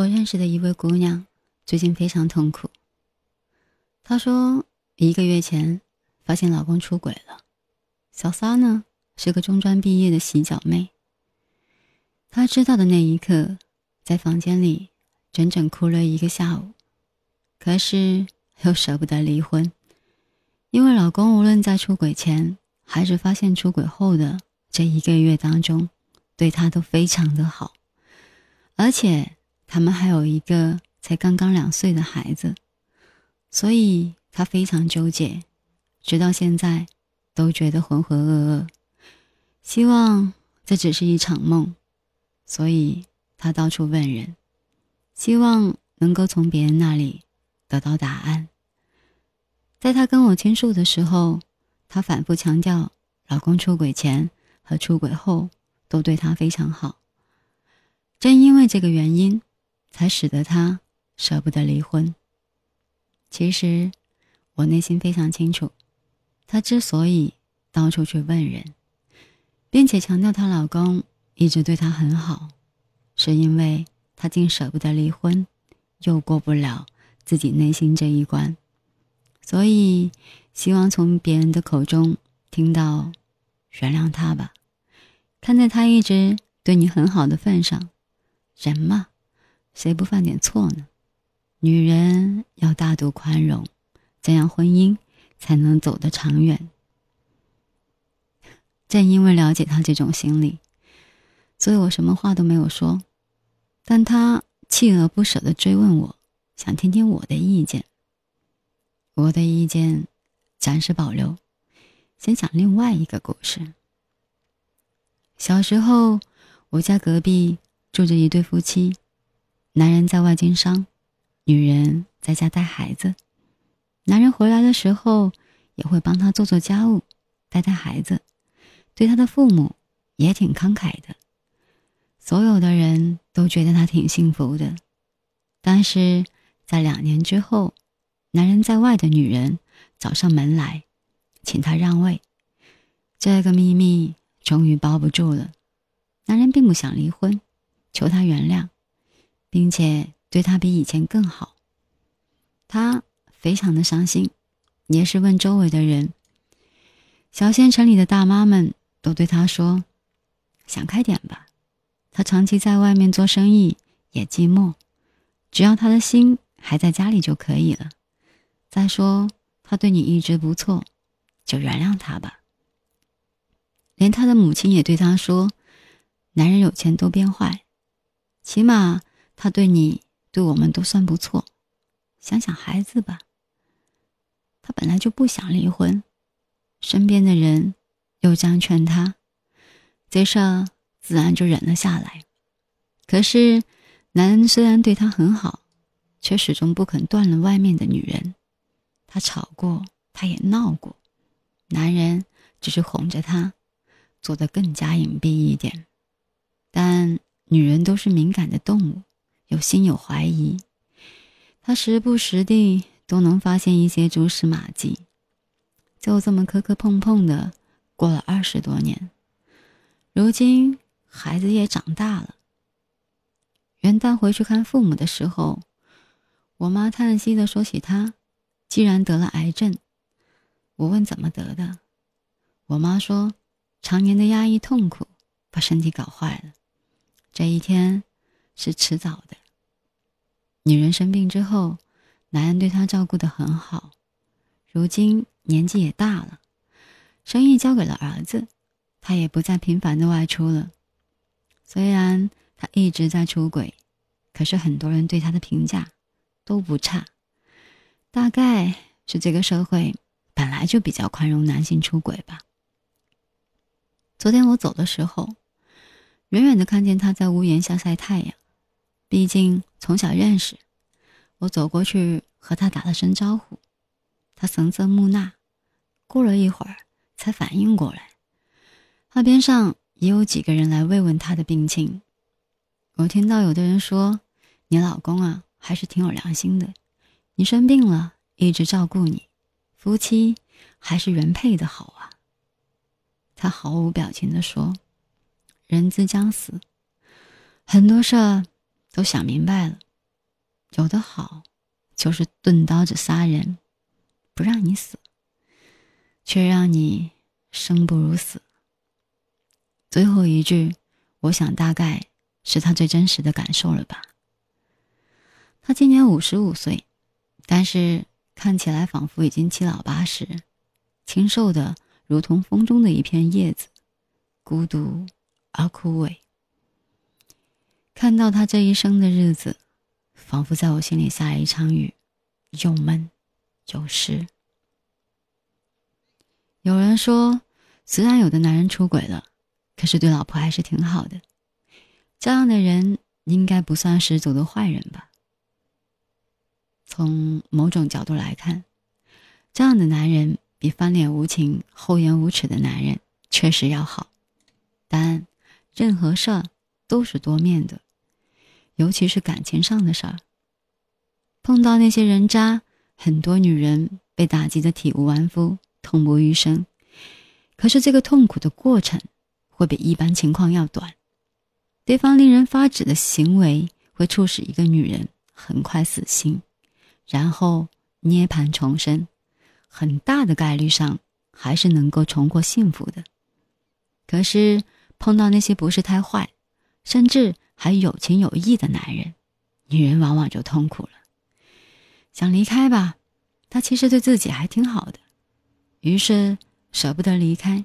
我认识的一位姑娘最近非常痛苦。她说，一个月前发现老公出轨了。小三呢是个中专毕业的洗脚妹。她知道的那一刻，在房间里整整哭了一个下午，可是又舍不得离婚，因为老公无论在出轨前还是发现出轨后的这一个月当中，对她都非常的好，而且他们还有一个才刚刚两岁的孩子，所以她非常纠结，直到现在。都觉得浑浑噩噩，希望这只是一场梦，所以他到处问人，希望能够从别人那里得到答案。在他跟我倾诉的时候，他反复强调，老公出轨前和出轨后都对他非常好，正因为这个原因，才使得他舍不得离婚。其实，我内心非常清楚。她之所以到处去问人，并且强调她老公一直对她很好，是因为她竟舍不得离婚，又过不了自己内心这一关，所以希望从别人的口中听到“原谅他吧”。看在他一直对你很好的份上，人嘛，谁不犯点错呢？女人要大度宽容，这样婚姻。才能走得长远。正因为了解他这种心理，所以我什么话都没有说。但他锲而不舍的追问我，想听听我的意见。我的意见暂时保留，先讲另外一个故事。小时候，我家隔壁住着一对夫妻，男人在外经商，女人在家带孩子。男人回来的时候，也会帮他做做家务，带带孩子，对他的父母也挺慷慨的。所有的人都觉得他挺幸福的。但是在两年之后，男人在外的女人找上门来，请他让位。这个秘密终于包不住了。男人并不想离婚，求他原谅，并且对他比以前更好。他。非常的伤心，也是问周围的人。小县城里的大妈们都对他说：“想开点吧，他长期在外面做生意也寂寞，只要他的心还在家里就可以了。再说他对你一直不错，就原谅他吧。”连他的母亲也对他说：“男人有钱都变坏，起码他对你对我们都算不错，想想孩子吧。”他本来就不想离婚，身边的人又这样劝他，这事儿自然就忍了下来。可是，男人虽然对他很好，却始终不肯断了外面的女人。他吵过，他也闹过，男人只是哄着他，做得更加隐蔽一点。但女人都是敏感的动物，有心有怀疑，他时不时地。都能发现一些蛛丝马迹，就这么磕磕碰碰的过了二十多年。如今孩子也长大了。元旦回去看父母的时候，我妈叹息的说起他，既然得了癌症。我问怎么得的，我妈说，常年的压抑痛苦把身体搞坏了，这一天是迟早的。女人生病之后。男人对她照顾的很好，如今年纪也大了，生意交给了儿子，她也不再频繁的外出了。虽然他一直在出轨，可是很多人对他的评价都不差，大概是这个社会本来就比较宽容男性出轨吧。昨天我走的时候，远远的看见他在屋檐下晒太阳，毕竟从小认识。我走过去和他打了声招呼，他神色木讷，过了一会儿才反应过来。他边上也有几个人来慰问他的病情。我听到有的人说：“你老公啊，还是挺有良心的，你生病了一直照顾你，夫妻还是原配的好啊。”他毫无表情地说：“人之将死，很多事儿都想明白了。”有的好，就是钝刀子杀人，不让你死，却让你生不如死。最后一句，我想大概是他最真实的感受了吧。他今年五十五岁，但是看起来仿佛已经七老八十，清瘦的如同风中的一片叶子，孤独而枯萎。看到他这一生的日子，仿佛在我心里下了一场雨，又闷又湿。有人说，虽然有的男人出轨了。可是对老婆还是挺好的，这样的人应该不算十足的坏人吧？从某种角度来看，这样的男人比翻脸无情、厚颜无耻的男人确实要好。但任何事儿都是多面的，尤其是感情上的事儿。碰到那些人渣，很多女人被打击的体无完肤、痛不欲生。可是这个痛苦的过程。会比一般情况要短，对方令人发指的行为会促使一个女人很快死心，然后涅槃重生，很大的概率上还是能够重获幸福的。可是碰到那些不是太坏，甚至还有情有义的男人，女人往往就痛苦了。想离开吧，他其实对自己还挺好的，于是舍不得离开。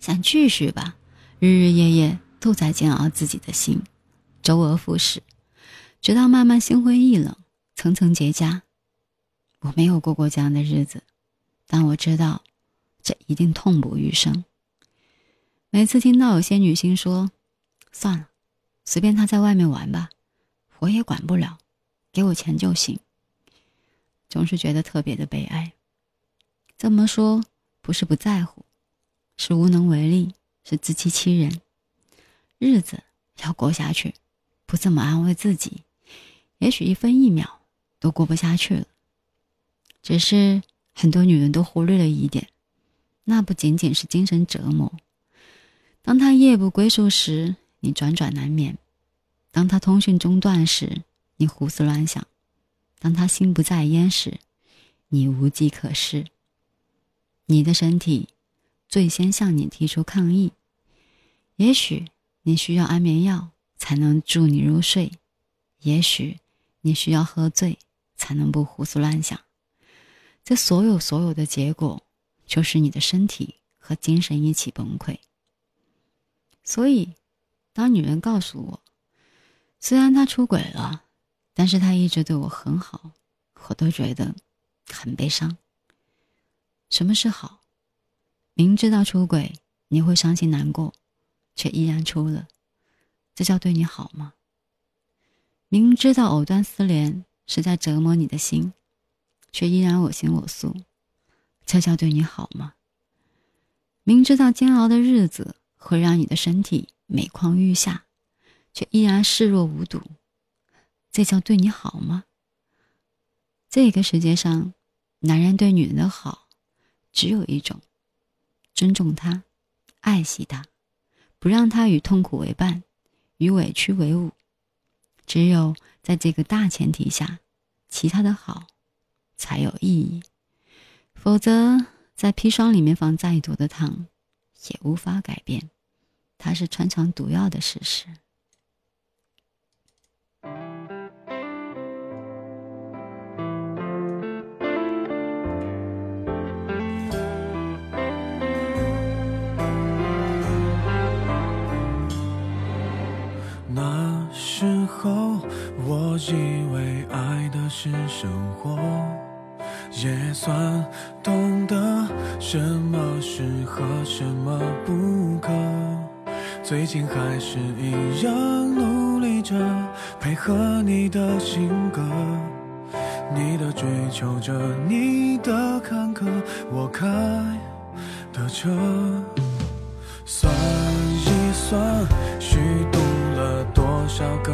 想继续吧，日日夜夜都在煎熬自己的心，周而复始，直到慢慢心灰意冷，层层结痂。我没有过过这样的日子，但我知道，这一定痛不欲生。每次听到有些女性说：“算了，随便他在外面玩吧，我也管不了，给我钱就行。”总是觉得特别的悲哀。这么说不是不在乎。是无能为力，是自欺欺人。日子要过下去，不这么安慰自己，也许一分一秒都过不下去了。只是很多女人都忽略了一点，那不仅仅是精神折磨。当他夜不归宿时，你辗转难眠；当他通讯中断时，你胡思乱想；当他心不在焉时，你无计可施。你的身体。最先向你提出抗议，也许你需要安眠药才能助你入睡，也许你需要喝醉才能不胡思乱想。这所有所有的结果，就是你的身体和精神一起崩溃。所以，当女人告诉我，虽然他出轨了，但是他一直对我很好，我都觉得很悲伤。什么是好？明知道出轨你会伤心难过，却依然出了，这叫对你好吗？明知道藕断丝连是在折磨你的心，却依然我行我素，这叫对你好吗？明知道煎熬的日子会让你的身体每况愈下，却依然视若无睹，这叫对你好吗？这个世界上，男人对女人的好，只有一种。尊重他，爱惜他，不让他与痛苦为伴，与委屈为伍。只有在这个大前提下，其他的好才有意义。否则，在砒霜里面放再多的糖，也无法改变它是穿肠毒药的事实。那时候我以为爱的是生活，也算懂得什么适合，什么不可。最近还是一样努力着配合你的性格，你的追求者，你的坎坷，我开的车。算一算，虚度了多少个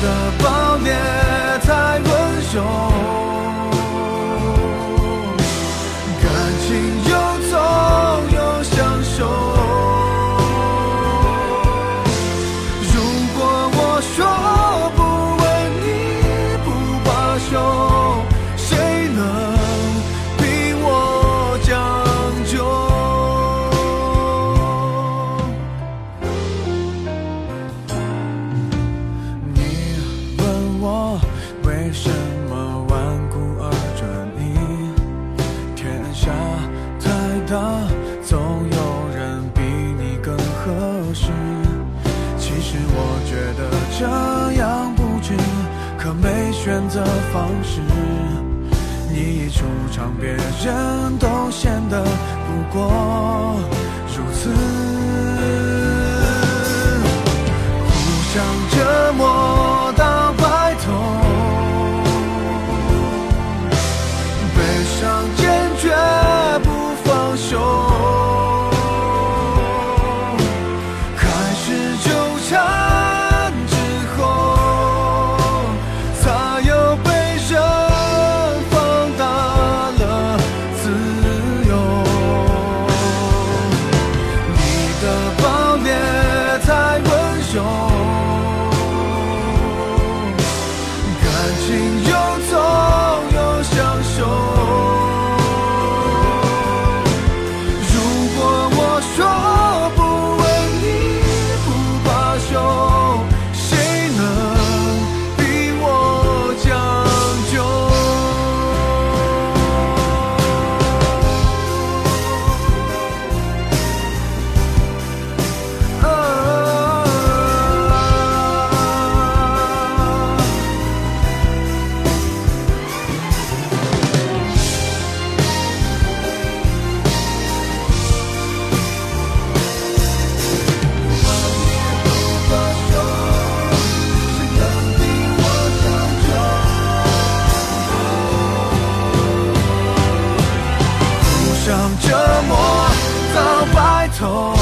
的暴虐太温柔。择方式，你一出场，别人都显得不过如此，悲